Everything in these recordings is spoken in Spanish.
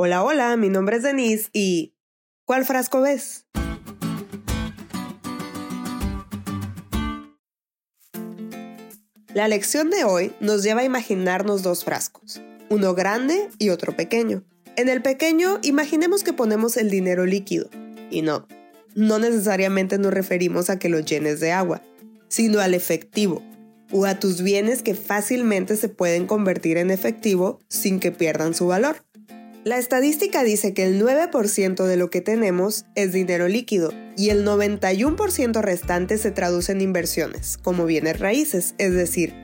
Hola, hola, mi nombre es Denise y ¿cuál frasco ves? La lección de hoy nos lleva a imaginarnos dos frascos, uno grande y otro pequeño. En el pequeño, imaginemos que ponemos el dinero líquido. Y no, no necesariamente nos referimos a que lo llenes de agua, sino al efectivo, o a tus bienes que fácilmente se pueden convertir en efectivo sin que pierdan su valor. La estadística dice que el 9% de lo que tenemos es dinero líquido y el 91% restante se traduce en inversiones, como bienes raíces, es decir,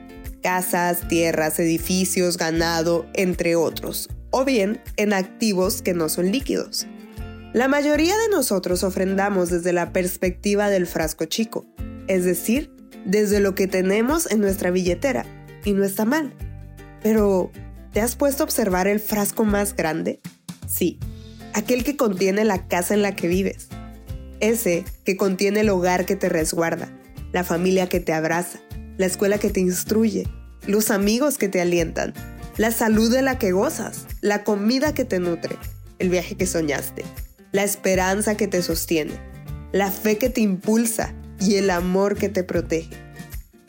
casas, tierras, edificios, ganado, entre otros, o bien en activos que no son líquidos. La mayoría de nosotros ofrendamos desde la perspectiva del frasco chico, es decir, desde lo que tenemos en nuestra billetera, y no está mal. Pero, ¿te has puesto a observar el frasco más grande? Sí, aquel que contiene la casa en la que vives. Ese que contiene el hogar que te resguarda, la familia que te abraza, la escuela que te instruye, los amigos que te alientan, la salud de la que gozas, la comida que te nutre, el viaje que soñaste, la esperanza que te sostiene, la fe que te impulsa, y el amor que te protege.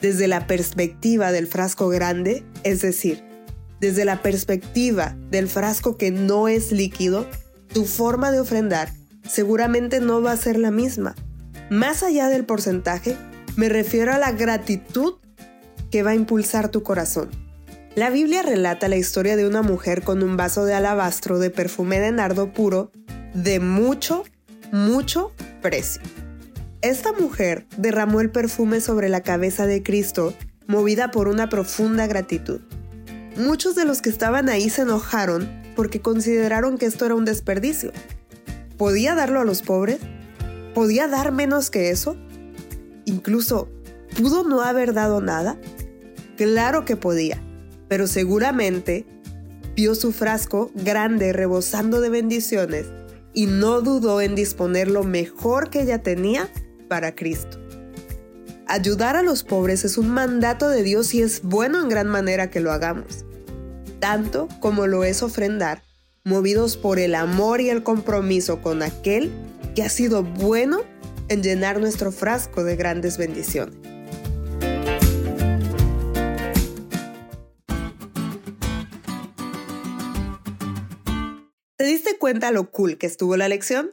Desde la perspectiva del frasco grande, es decir, desde la perspectiva del frasco que no es líquido, tu forma de ofrendar seguramente no va a ser la misma. Más allá del porcentaje, me refiero a la gratitud que va a impulsar tu corazón. La Biblia relata la historia de una mujer con un vaso de alabastro de perfume de nardo puro de mucho, mucho precio. Esta mujer derramó el perfume sobre la cabeza de Cristo, movida por una profunda gratitud. Muchos de los que estaban ahí se enojaron porque consideraron que esto era un desperdicio. ¿Podía darlo a los pobres? ¿Podía dar menos que eso? Incluso, ¿pudo no haber dado nada? Claro que podía, pero seguramente vio su frasco grande rebosando de bendiciones y no dudó en disponer lo mejor que ella tenía para Cristo. Ayudar a los pobres es un mandato de Dios y es bueno en gran manera que lo hagamos, tanto como lo es ofrendar, movidos por el amor y el compromiso con aquel que ha sido bueno en llenar nuestro frasco de grandes bendiciones. ¿Te diste cuenta lo cool que estuvo la lección?